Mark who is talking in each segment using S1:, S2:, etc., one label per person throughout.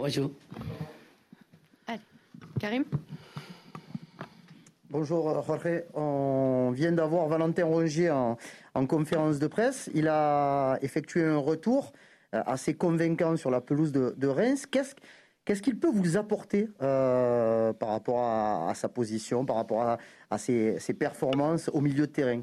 S1: Bonjour.
S2: Karim
S3: Bonjour Jorge, on vient d'avoir Valentin Rongier en, en, conférence de presse. Il a effectué un retour euh, assez convaincant sur la pelouse de, de Reims. Qu'est-ce Qu'est-ce qu'il peut vous apporter euh, par rapport à, à, sa position, par rapport à, à ses, ses, performances au milieu de terrain?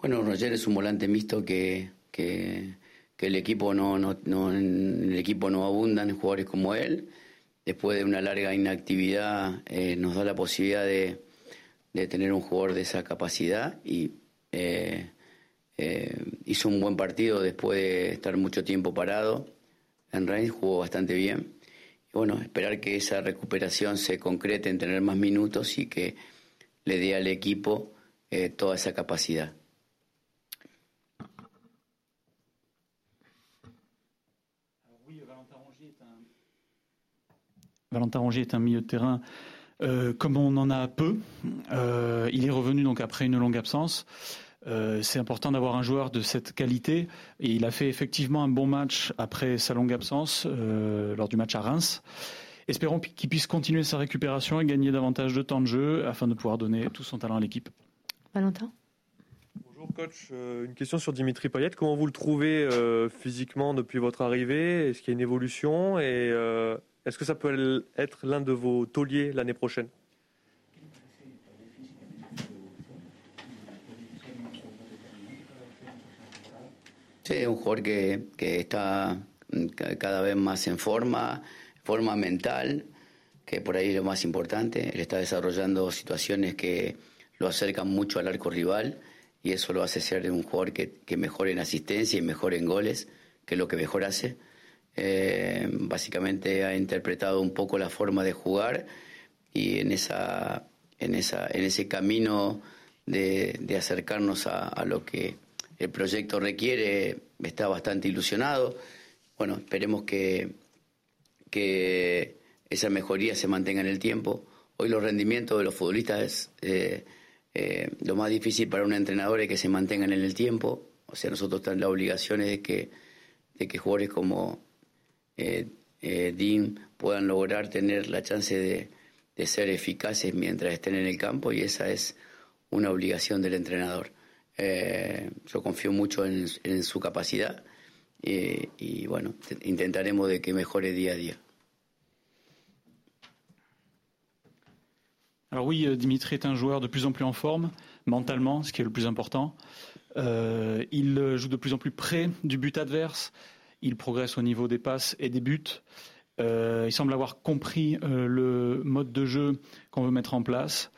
S1: Bueno, Roger es un volante mixto que, el equipo no, no, no, en el equipo no abundan jugadores como él. Después de una larga inactividad eh, nos da la posibilidad de, tener un jugador de esa capacidad y eh, eh, hizo un buen partido después de estar mucho tiempo parado. En Reims jugó bastante bien. Y bueno, esperar que esa recuperación se concrete en tener más minutos y que le dé al equipo toda esa capacidad.
S4: Valentin Rongier est un milieu de terrain euh, comme on en a peu. Euh, il est revenu donc après une longue absence. Euh, c'est important d'avoir un joueur de cette qualité et il a fait effectivement un bon match après sa longue absence euh, lors du match à Reims. Espérons qu'il puisse continuer sa récupération et gagner davantage de temps de jeu afin de pouvoir donner tout son talent à l'équipe.
S2: Valentin?
S5: Bonjour coach, une question sur Dimitri Payet. Comment vous le trouvez euh, physiquement depuis votre arrivée? Est-ce qu'il y a une évolution? Et euh, est-ce que ça peut être l'un de vos tauliers l'année prochaine
S1: Sí, un jugador que, está cada vez más en forma, forma mental, que por ahí es lo más importante. Él está desarrollando situaciones que lo acercan mucho al arco rival y eso lo hace ser un jugador que, que mejore en asistencia y mejore en goles, que es lo que mejor hace. Eh, básicamente ha interpretado un poco la forma de jugar y en, esa, en, esa, en ese camino de, acercarnos a, lo que el proyecto requiere, está bastante ilusionado. Bueno, esperemos que, que esa mejoría se mantenga en el tiempo. Hoy los rendimientos de los futbolistas es eh, eh, lo más difícil para un entrenador es que se mantengan en el tiempo. O sea, nosotros la obligación de que, de que jugadores como eh, Dean puedan lograr tener la chance de, de ser eficaces mientras estén en el campo y esa es una obligación del entrenador. Eh, yo confío mucho en, en su capacidad eh, y bueno, intentaremos de que mejore día a día.
S4: Alors oui, Dimitri est un joueur de plus en plus en forme, mentalement, ce qui est le plus important. Euh, il joue de plus en plus près du but adverse, il progresse au niveau des passes et des buts. Euh, il semble avoir compris euh, le mode de jeu qu'on veut mettre en place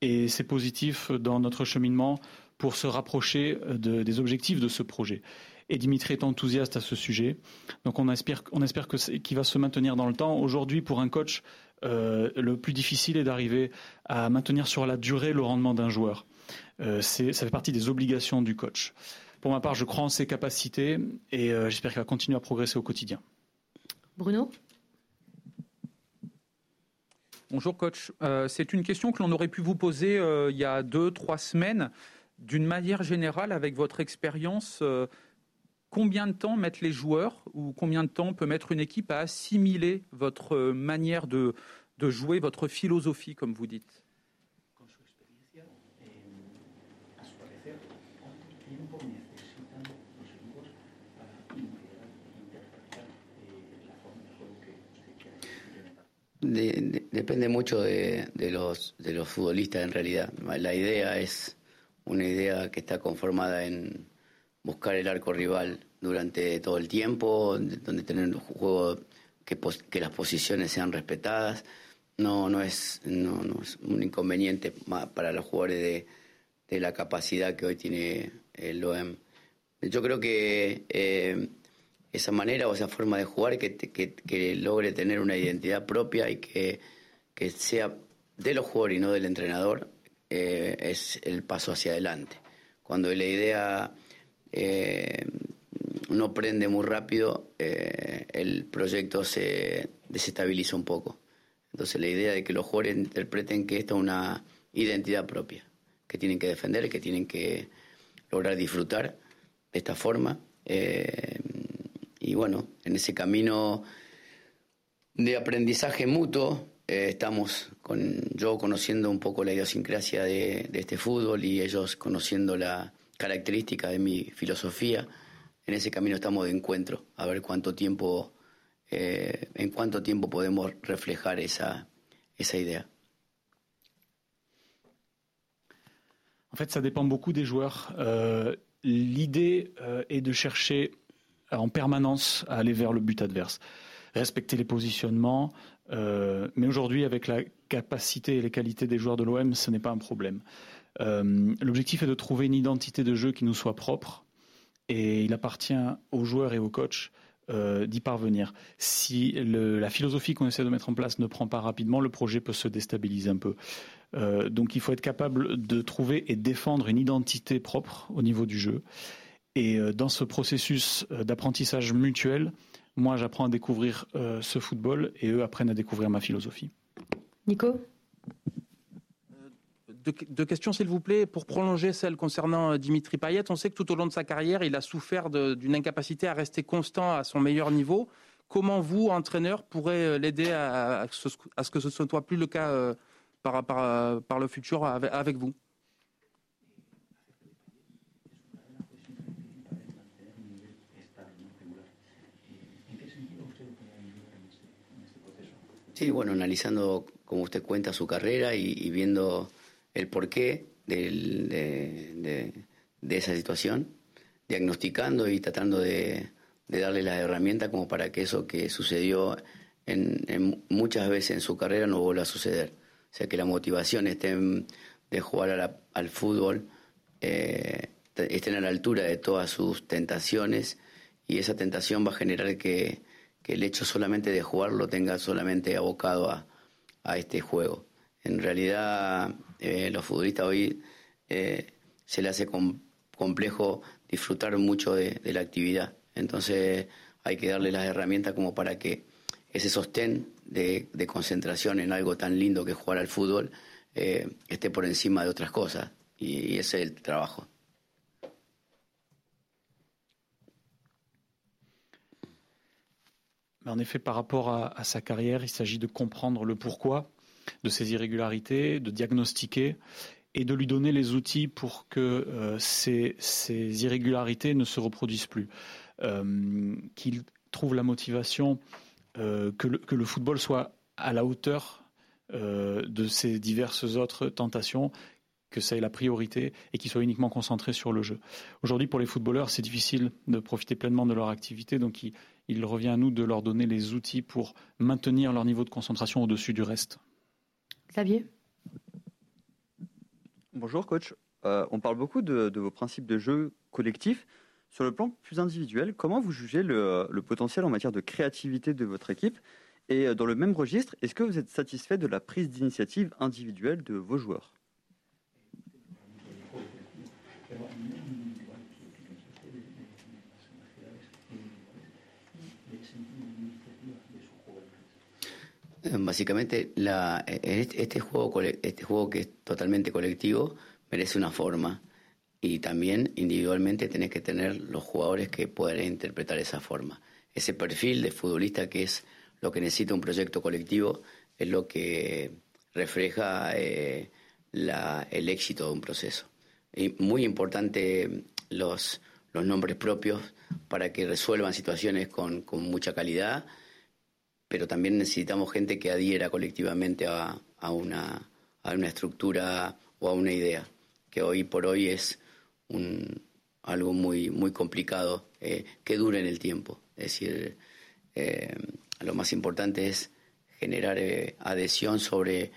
S4: et c'est positif dans notre cheminement pour se rapprocher de, des objectifs de ce projet. Et Dimitri est enthousiaste à ce sujet. Donc on espère, on espère qu'il va se maintenir dans le temps. Aujourd'hui, pour un coach, euh, le plus difficile est d'arriver à maintenir sur la durée le rendement d'un joueur. Euh, ça fait partie des obligations du coach. Pour ma part, je crois en ses capacités et euh, j'espère qu'il va continuer à progresser au quotidien.
S2: Bruno?
S6: Bonjour coach. Euh, c'est une question que l'on aurait pu vous poser euh, il y a deux, trois semaines. D'une manière générale, avec votre expérience, euh, combien de temps mettent les joueurs ou combien de temps peut mettre une équipe à assimiler votre manière de, de jouer, votre philosophie, comme vous dites?
S1: De, de, depende mucho de, los, de los futbolistas en realidad. La idea es una idea que está conformada en buscar el arco rival durante todo el tiempo, donde tener un juego que, que las posiciones sean respetadas. No, no, es, no, no es un inconveniente para los jugadores de, de, la capacidad que hoy tiene el OEM. Yo creo que eh, esa manera o esa forma de jugar que, logre tener una identidad propia y que, sea de los jugadores y no del entrenador eh, es el paso hacia adelante. Cuando la idea eh, no prende muy rápido, eh, el proyecto se desestabiliza un poco. Entonces la idea de que los jugadores interpreten que esto es una identidad propia, que tienen que defender, que tienen que lograr disfrutar de esta forma. Eh, y bueno, en ese camino de aprendizaje mutuo, eh, estamos con yo conociendo un poco la idiosincrasia de, este fútbol y ellos conociendo la característica de mi filosofía. En ese camino estamos de encuentro, a ver cuánto tiempo, eh, en cuánto tiempo podemos reflejar esa, esa idea.
S4: En fait, ça dépend beaucoup des joueurs. Euh, L'idée euh, est de chercher en permanence à aller vers le but adverse, respecter les positionnements, euh, mais aujourd'hui, avec la capacité et les qualités des joueurs de l'OM, ce n'est pas un problème. Euh, l'objectif est de trouver une identité de jeu qui nous soit propre, et il appartient aux joueurs et aux coachs euh, d'y parvenir. Si la philosophie qu'on essaie de mettre en place ne prend pas rapidement, le projet peut se déstabiliser un peu. donc il faut être capable de trouver et défendre une identité propre au niveau du jeu. Et dans ce processus d'apprentissage mutuel, moi, j'apprends à découvrir euh, ce football et eux apprennent à découvrir ma philosophie.
S2: Nico?
S7: Euh, deux, questions, s'il vous plaît. Pour prolonger celle concernant euh, Dimitri Payet, on sait que tout au long de sa carrière, il a souffert d'une incapacité à rester constant à son meilleur niveau. Comment vous, entraîneur, pourrez l'aider à, ce que ce ne soit plus le cas par, par, le futur avec vous?
S1: Sí, bueno, analizando, como usted cuenta, su carrera y, viendo el porqué de, esa situación, diagnosticando y tratando de, darle las herramientas como para que eso que sucedió en, muchas veces en su carrera no vuelva a suceder. O sea, que la motivación esté de jugar al fútbol, eh, estén a la altura de todas sus tentaciones y esa tentación va a generar que que el hecho solamente de jugarlo tenga solamente abocado a, este juego. En realidad, eh, los futbolistas hoy eh, se les hace complejo disfrutar mucho de, la actividad. Entonces hay que darle las herramientas como para que ese sostén de, concentración en algo tan lindo que jugar al fútbol eh, esté por encima de otras cosas. y ese es el trabajo.
S4: En effet, par rapport à, sa carrière, il s'agit de comprendre le pourquoi de ces irrégularités, de diagnostiquer et de lui donner les outils pour que euh, ces, irrégularités ne se reproduisent plus. Euh, qu'il trouve la motivation, euh, que, le, football soit à la hauteur de ces diverses autres tentations, que ça ait la priorité et qu'il soit uniquement concentré sur le jeu. Aujourd'hui, pour les footballeurs, c'est difficile de profiter pleinement de leur activité, donc il revient à nous de leur donner les outils pour maintenir leur niveau de concentration au-dessus du reste.
S2: Xavier?
S8: Bonjour coach. Euh, on parle beaucoup de, vos principes de jeu collectif. Sur le plan plus individuel, comment vous jugez le, le potentiel en matière de créativité de votre équipe? Et euh, dans le même registre, est-ce que vous êtes satisfait de la prise d'initiative individuelle de vos joueurs?
S1: Básicamente, la, este, juego, este juego que es totalmente colectivo merece una forma y también individualmente tenés que tener los jugadores que puedan interpretar esa forma. Ese perfil de futbolista que es lo que necesita un proyecto colectivo es lo que refleja eh, el éxito de un proceso. Y muy importante los, los nombres propios para que resuelvan situaciones con, con mucha calidad pero también necesitamos gente que adhiera colectivamente a, una, a una estructura o a una idea, que hoy por hoy es un, algo muy, muy complicado, eh, que dure en el tiempo. Es decir, eh, lo más importante es generar eh, adhesión sobre,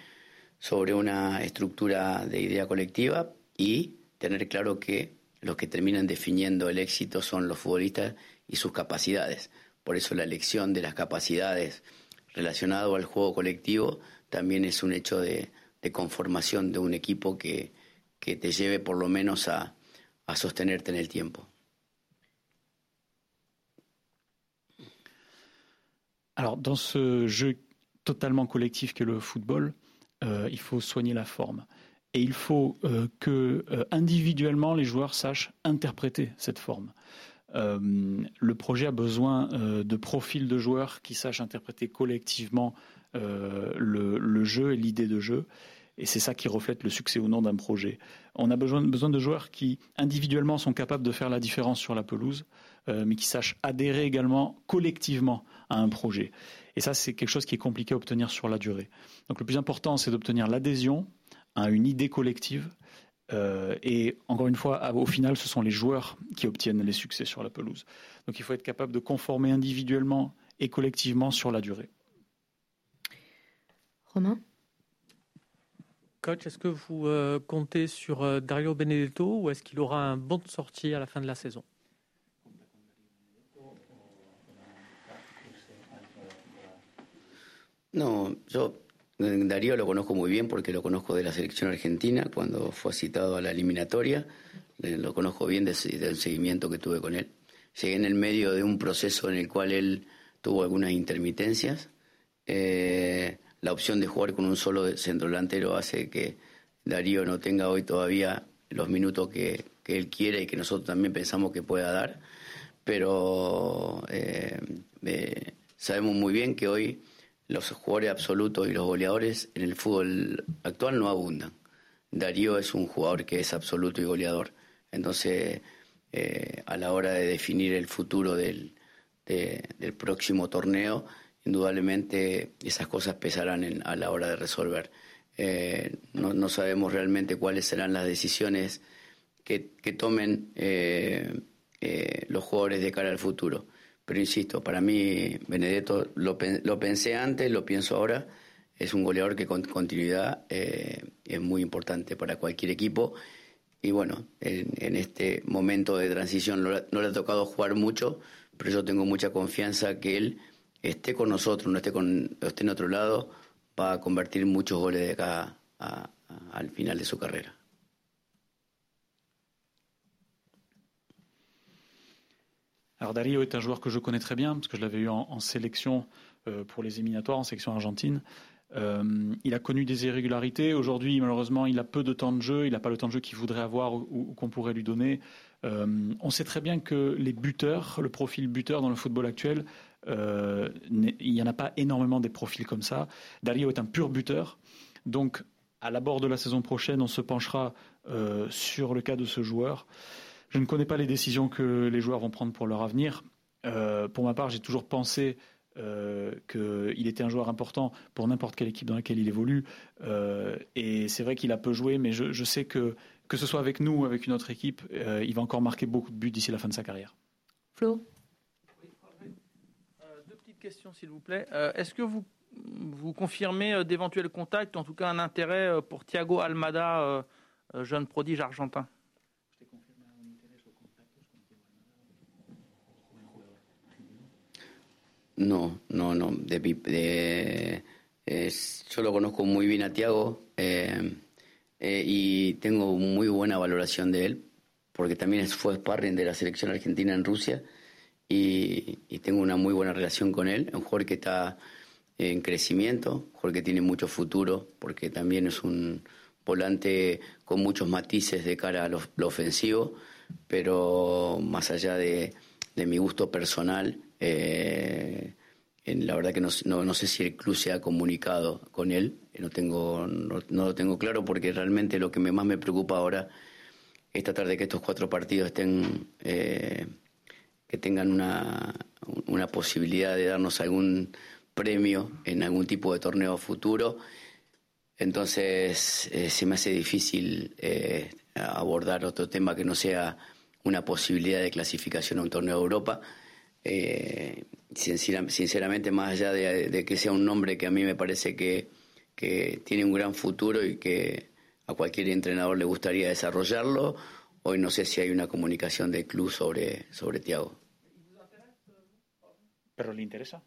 S1: sobre una estructura de idea colectiva y tener claro que los que terminan definiendo el éxito son los futbolistas y sus capacidades. Por eso la elección de las capacidades relacionado al juego colectivo también es un hecho de, conformación de un equipo que, que, te lleve por lo menos a, a sostenerte en el tiempo.
S4: Alors, dans ce jeu totalement collectif que le football, euh, il faut soigner la forme. Et il faut euh, que euh, individuellement les joueurs sachent interpréter cette forme. Euh, le projet a besoin de profils de joueurs qui sachent interpréter collectivement le, jeu et l'idée de jeu. Et c'est ça qui reflète le succès ou non d'un projet. On a besoin, de joueurs qui, individuellement, sont capables de faire la différence sur la pelouse, mais qui sachent adhérer également collectivement à un projet. Et ça, c'est quelque chose qui est compliqué à obtenir sur la durée. Donc le plus important, c'est d'obtenir l'adhésion, à une idée collective. Euh, et encore une fois, au final, ce sont les joueurs qui obtiennent les succès sur la pelouse. Donc il faut être capable de conformer individuellement et collectivement sur la durée.
S2: Romain?
S9: Coach, est-ce que vous euh, comptez sur euh, Dario Benedetto ou est-ce qu'il aura un bon de sortie à la fin de la saison?
S1: Non, yo Darío lo conozco muy bien porque lo conozco de la selección argentina cuando fue citado a la eliminatoria. Lo conozco bien del seguimiento que tuve con él. Llegué en el medio de un proceso en el cual él tuvo algunas intermitencias. Eh, la opción de jugar con un solo centro delantero hace que Darío no tenga hoy todavía los minutos que, él quiere y que nosotros también pensamos que pueda dar. Pero eh, eh, sabemos muy bien que hoy los jugadores absolutos y los goleadores en el fútbol actual no abundan. Darío es un jugador que es absoluto y goleador. Entonces, eh, a la hora de definir el futuro del, del próximo torneo, indudablemente esas cosas pesarán a la hora de resolver. Eh, no, sabemos realmente cuáles serán las decisiones que, tomen eh, los jugadores de cara al futuro. Pero insisto, para mí Benedetto lo, pensé antes, lo pienso ahora, es un goleador que con continuidad eh, es muy importante para cualquier equipo. Y bueno, en, este momento de transición no, le ha tocado jugar mucho, pero yo tengo mucha confianza que él esté con nosotros, no esté, con, esté en otro lado, va a convertir muchos goles de acá al final de su carrera.
S4: Alors Dario est un joueur que je connais très bien parce que je l'avais eu en, sélection euh, pour les éliminatoires, en sélection argentine. Euh, il a connu des irrégularités. Aujourd'hui, malheureusement, il a peu de temps de jeu. Il n'a pas le temps de jeu qu'il voudrait avoir ou, qu'on pourrait lui donner. Euh, on sait très bien que les buteurs, le profil buteur dans le football actuel, il n'y en a pas énormément des profils comme ça. Dario est un pur buteur. Donc, à l'abord de la saison prochaine, on se penchera sur le cas de ce joueur. Je ne connais pas les décisions que les joueurs vont prendre pour leur avenir. Euh, pour ma part, j'ai toujours pensé euh, qu'il était un joueur important pour n'importe quelle équipe dans laquelle il évolue. Euh, et c'est vrai qu'il a peu joué, mais je, sais que que ce soit avec nous ou avec une autre équipe, il va encore marquer beaucoup de buts d'ici la fin de sa carrière.
S2: Flo?
S7: Deux petites questions, s'il vous plaît. Est-ce que vous, vous confirmez d'éventuels contacts, en tout cas un intérêt pour Thiago Almada, jeune prodige argentin?
S1: No, no, no. De, yo lo conozco muy bien a Tiago eh, eh, y tengo muy buena valoración de él, porque también fue sparring de la selección argentina en Rusia y, tengo una muy buena relación con él. Un jugador que está en crecimiento, un jugador que tiene mucho futuro, porque también es un volante con muchos matices de cara a lo, ofensivo, pero más allá de, de mi gusto personal, eh, la verdad que no, no, sé si el club se ha comunicado con él, no, tengo, no, lo tengo claro porque realmente lo que más me preocupa ahora es tratar de que estos cuatro partidos estén, eh, que tengan una, una posibilidad de darnos algún premio en algún tipo de torneo futuro. Entonces eh, se me hace difícil abordar otro tema que no sea una posibilidad de clasificación a un torneo de Europa. Eh, sinceramente, más allá de, que sea un nombre que a mí me parece que, tiene un gran futuro y que a cualquier entrenador le gustaría desarrollarlo, hoy no sé si hay una comunicación del club sobre, sobre Tiago.
S4: ¿Pero le interesa?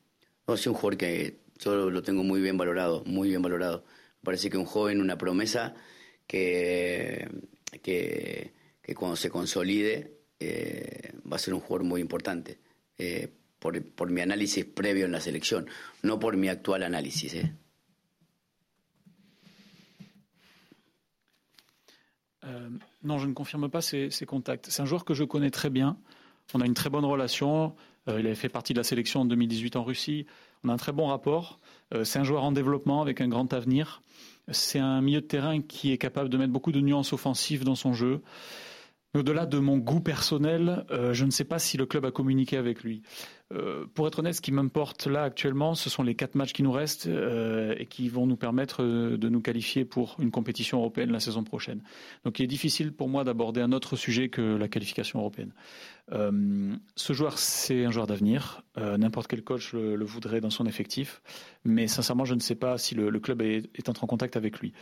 S1: No, es un jugador que yo lo tengo muy bien valorado, muy bien valorado. Me parece que un joven, una promesa que, que, cuando se consolide eh, va a ser un jugador muy importante. Eh, por, mi análisis la selección, no por mi actual análisis. ¿eh?
S4: Euh, non, je ne confirme pas ces, contacts. C'est un joueur que je connais très bien. On a une très bonne relation. il avait fait partie de la sélection en 2018 en Russie. On a un très bon rapport. c'est un joueur en développement avec un grand avenir. C'est un milieu de terrain qui est capable de mettre beaucoup de nuances offensives dans son jeu. Au-delà de mon goût personnel, euh, je ne sais pas si le club a communiqué avec lui. Euh, pour être honnête, ce qui m'importe là actuellement, ce sont les quatre matchs qui nous restent euh, et qui vont nous permettre de nous qualifier pour une compétition européenne la saison prochaine. Donc il est difficile pour moi d'aborder un autre sujet que la qualification européenne. ce joueur, c'est un joueur d'avenir. N'importe quel coach le, voudrait dans son effectif. Mais sincèrement, je ne sais pas si le, club est, entré en contact avec lui.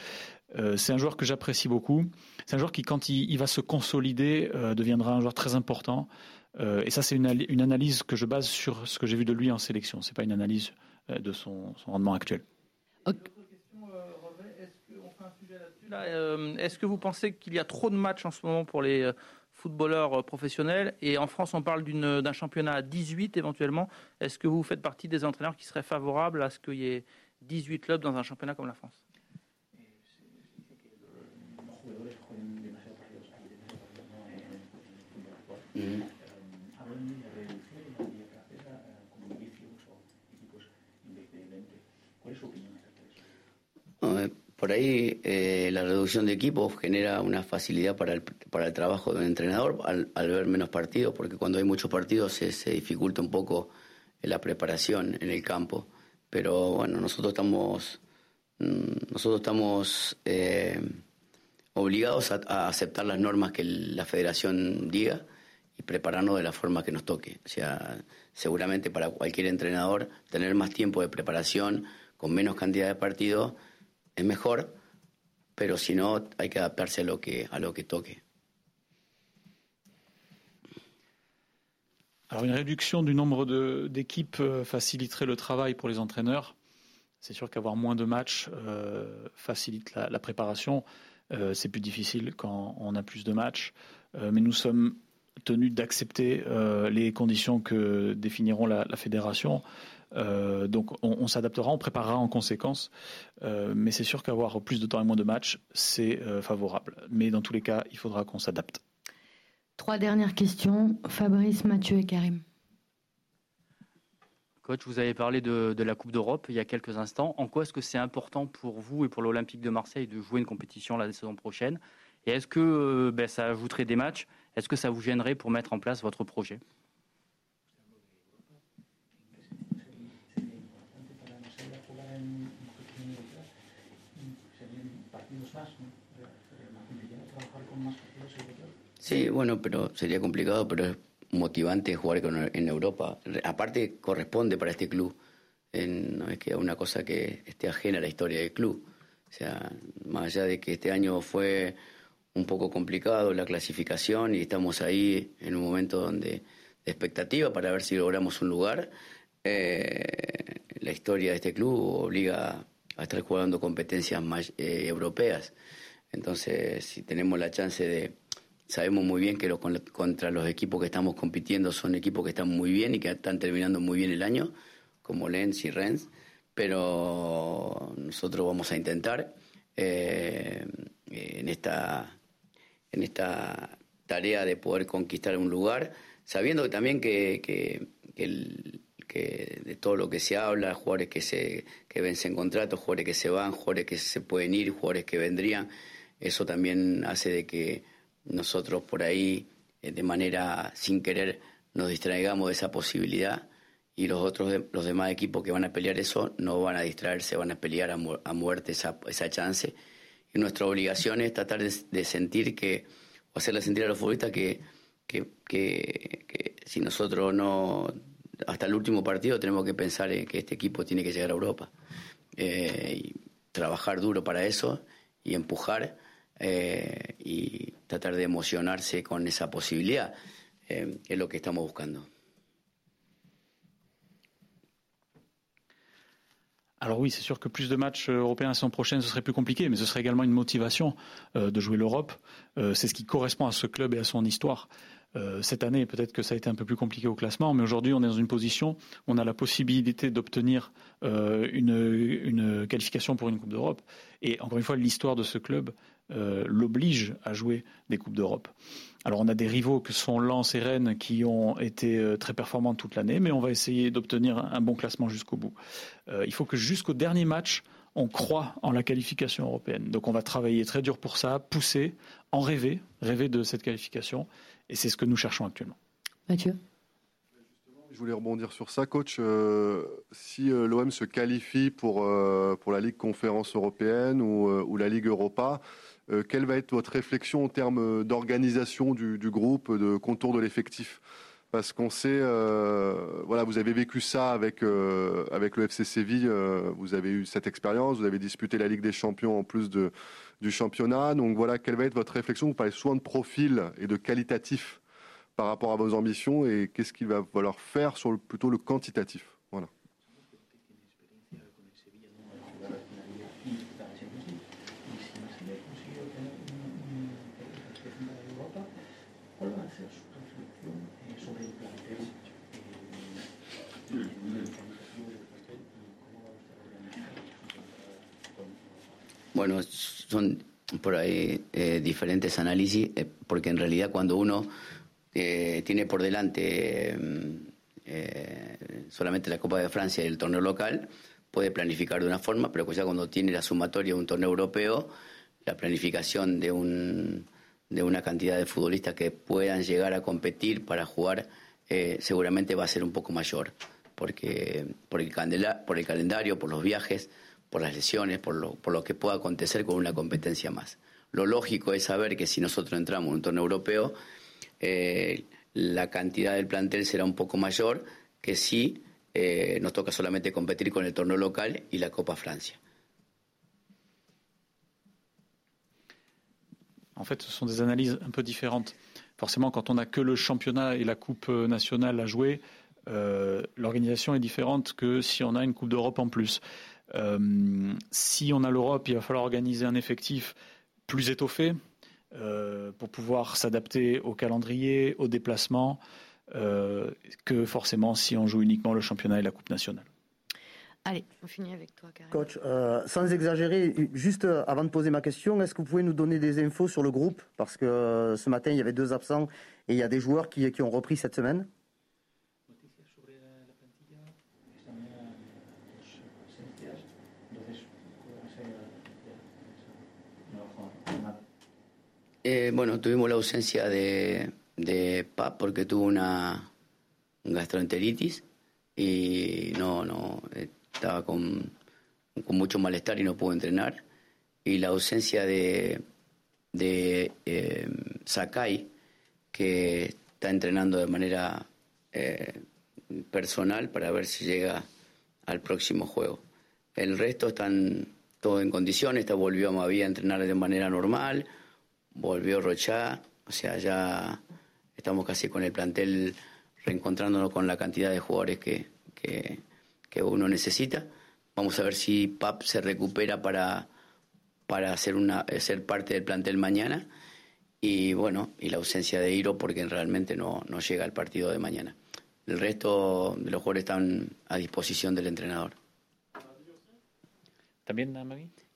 S4: Euh, c'est un joueur que j'apprécie beaucoup. C'est un joueur qui, quand il, va se consolider, euh, deviendra un joueur très important. Euh, et ça, c'est une, analyse que je base sur ce que j'ai vu de lui en sélection. Ce n'est pas une analyse de son, rendement actuel.
S7: Est-ce que vous pensez qu'il y a trop de matchs en ce moment pour les footballeurs professionnels? Et en France, on parle d'un championnat à 18 éventuellement. Est-ce que vous faites partie des entraîneurs qui seraient favorables à ce qu'il y ait 18 clubs dans un championnat comme la France?
S1: Por ahí eh, la reducción de equipos genera una facilidad para el, para el trabajo del entrenador al, ver menos partidos, porque cuando hay muchos partidos se, se, dificulta un poco la preparación en el campo. Pero bueno, nosotros estamos, mm, nosotros estamos eh, obligados a, aceptar las normas que la federación diga y prepararnos de la forma que nos toque. O sea, seguramente para cualquier entrenador tener más tiempo de preparación con menos cantidad de partidos es mejor, pero si no hay que adaptarse a lo que, a.
S4: Alors une réduction du nombre d'équipes euh, faciliterait le travail pour les entraîneurs. C'est sûr qu'avoir moins de matchs euh, facilite la, préparation. Euh, c'est plus difficile quand on a plus de matchs. Mais nous sommes tenus d'accepter les conditions que définiront la, fédération. Donc on, s'adaptera, on préparera en conséquence. mais c'est sûr qu'avoir plus de temps et moins de matchs, c'est favorable. Mais dans tous les cas, il faudra qu'on s'adapte.
S2: Trois dernières questions. Fabrice, Mathieu et Karim.
S10: Coach, vous avez parlé de, la Coupe d'Europe il y a quelques instants. En quoi est-ce que c'est important pour vous et pour l'Olympique de Marseille de jouer une compétition la saison prochaine? Et est-ce que euh, ben, ça ajouterait des matchs? Est-ce que ça vous gênerait pour mettre en place votre projet?
S1: Sí, bueno, pero sería complicado, pero motivante jugar en Europa. Aparte, corresponde para este club. no es que una cosa que esté ajena a la historia del club. O sea, más allá de que este año fue un poco complicado la clasificación y estamos ahí en un momento donde de expectativa para ver si logramos un lugar, eh, la historia de este club obliga a estar jugando competencias más eh, europeas. Entonces, si tenemos la chance de, Sabemos muy bien que los, contra los equipos que estamos compitiendo son equipos que están muy bien y que están terminando muy bien el año, como Lens y Rennes, pero nosotros vamos a intentar eh, en, esta, en esta tarea de poder conquistar un lugar, sabiendo también que, que, que, de todo lo que se habla, jugadores que, se, que vencen contratos, jugadores que se van, jugadores que se pueden ir, jugadores que vendrían, eso también hace de que nosotros por ahí eh, de manera sin querer nos distraigamos de esa posibilidad y los otros los demás equipos que van a pelear eso no van a distraerse, van a pelear a, muerte esa, esa chance. Y nuestra obligación es tratar de, sentir que, o hacerle sentir a los futbolistas que, que, si nosotros no, hasta el último partido tenemos que pensar en que este equipo tiene que llegar a Europa. Eh, y trabajar duro para eso y empujar eh, y tratar de emocionarse con esa posibilidad, eh, es lo que estamos buscando.
S4: Alors oui, c'est sûr que plus de matchs euh, européens la saison prochaine, ce serait plus compliqué, mais ce serait également une motivation euh, de jouer l'Europe. Euh, c'est ce qui correspond à ce club et à son histoire. Euh, cette année, peut-être que ça a été un peu plus compliqué au classement, mais aujourd'hui, on est dans une position où on a la possibilité d'obtenir euh, une, qualification pour une Coupe d'Europe. Et encore une fois, l'histoire de ce club euh, l'oblige à jouer des Coupes d'Europe. Alors, on a des rivaux que sont Lens et Rennes qui ont été très performants toute l'année, mais on va essayer d'obtenir un bon classement jusqu'au bout. il faut que jusqu'au dernier match, on croit en la qualification européenne. Donc on va travailler très dur pour ça, pousser, en rêver, rêver de cette qualification. Et c'est ce que nous cherchons actuellement.
S2: Mathieu?
S11: Je voulais rebondir sur ça, coach. Euh, si euh, l'OM se qualifie pour, euh, pour la Ligue Conférence européenne ou, ou la Ligue Europa, quelle va être votre réflexion en termes d'organisation du, du, groupe, de contour de l'effectif? Parce qu'on sait, euh, voilà, vous avez vécu ça avec euh, avec le FC Séville, euh, vous avez eu cette expérience, vous avez disputé la Ligue des Champions en plus du championnat. Donc voilà, quelle va être votre réflexion? Vous parlez souvent de profil et de qualitatif par rapport à vos ambitions et qu'est-ce qu'il va falloir faire sur le, plutôt le quantitatif?
S1: Bueno, son por ahí eh, diferentes análisis, eh, porque en realidad cuando uno eh, tiene por delante solamente la Copa de Francia y el torneo local, puede planificar de una forma, pero ya cuando tiene la sumatoria de un torneo europeo, la planificación de, un, de una cantidad de futbolistas que puedan llegar a competir para jugar seguramente va a ser un poco mayor, porque por el, por el calendario, por los viajes, por las lesiones, por lo, que pueda acontecer con una competencia más. Lo lógico es saber que si nosotros entramos en un torneo europeo, eh, la cantidad del plantel será un poco mayor que si eh, nos toca solamente competir con el torneo local y la Copa Francia.
S4: En fait, ce sont des analyses un peu différentes. Forcément, quand on n'a que le championnat et la Coupe nationale à jouer, euh, l'organisation est différente que si on a une Coupe d'Europe en plus. Euh, si on a l'Europe, il va falloir organiser un effectif plus étoffé euh, pour pouvoir s'adapter au calendrier, aux déplacements, euh, que forcément si on joue uniquement le championnat et la Coupe nationale.
S2: Allez, on finit avec toi, Karim.
S3: Coach, sans exagérer, juste avant de poser ma question, est-ce que vous pouvez nous donner des infos sur le groupe? Parce que ce matin, il y avait deux absents et il y a des joueurs qui, qui ont repris cette semaine.
S1: Eh, bueno, tuvimos la ausencia de, de Pap porque tuvo una gastroenteritis y no, no, estaba con, con, mucho malestar y no pudo entrenar. Y la ausencia de, de eh, Sakai, que está entrenando de manera eh, personal para ver si llega al próximo juego. El resto están todos en condiciones, está volvió a Mavía a entrenar de manera normal volvió Rochá, o sea, ya estamos casi con el plantel reencontrándonos con la cantidad de jugadores que, que, uno necesita. Vamos a ver si PAP se recupera para, para ser, una, ser parte del plantel mañana. Y bueno, y la ausencia de Iro porque realmente no, no llega al partido de mañana. El resto de los jugadores están a disposición del entrenador.
S10: ¿También?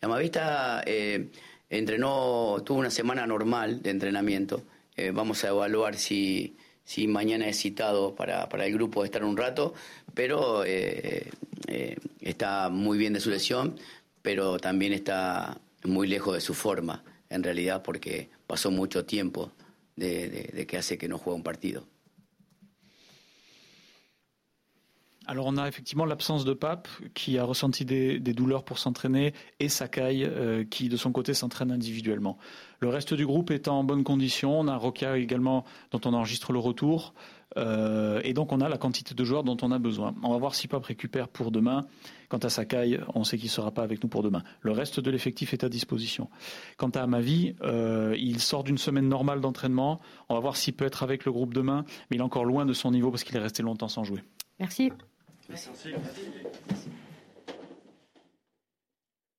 S1: Amavi está... Eh, entrenó, tuvo una semana normal de entrenamiento. Eh, vamos a evaluar si, si mañana es citado para, para, el grupo de estar un rato, pero eh, eh, está muy bien de su lesión, pero también está muy lejos de su forma, en realidad, porque pasó mucho tiempo de, de que hace que no juega un partido.
S4: Alors on a effectivement l'absence de Pape qui a ressenti des, douleurs pour s'entraîner et Sakai euh, qui de son côté s'entraîne individuellement. Le reste du groupe est en bonne condition. On a Rokia également dont on enregistre le retour euh, et donc on a la quantité de joueurs dont on a besoin. On va voir si Pape récupère pour demain. Quant à Sakai, on sait qu'il ne sera pas avec nous pour demain. Le reste de l'effectif est à disposition. Quant à Amavi, euh, il sort d'une semaine normale d'entraînement. On va voir s'il peut être avec le groupe demain, mais il est encore loin de son niveau parce qu'il est resté longtemps sans jouer.
S2: Merci.
S1: Merci.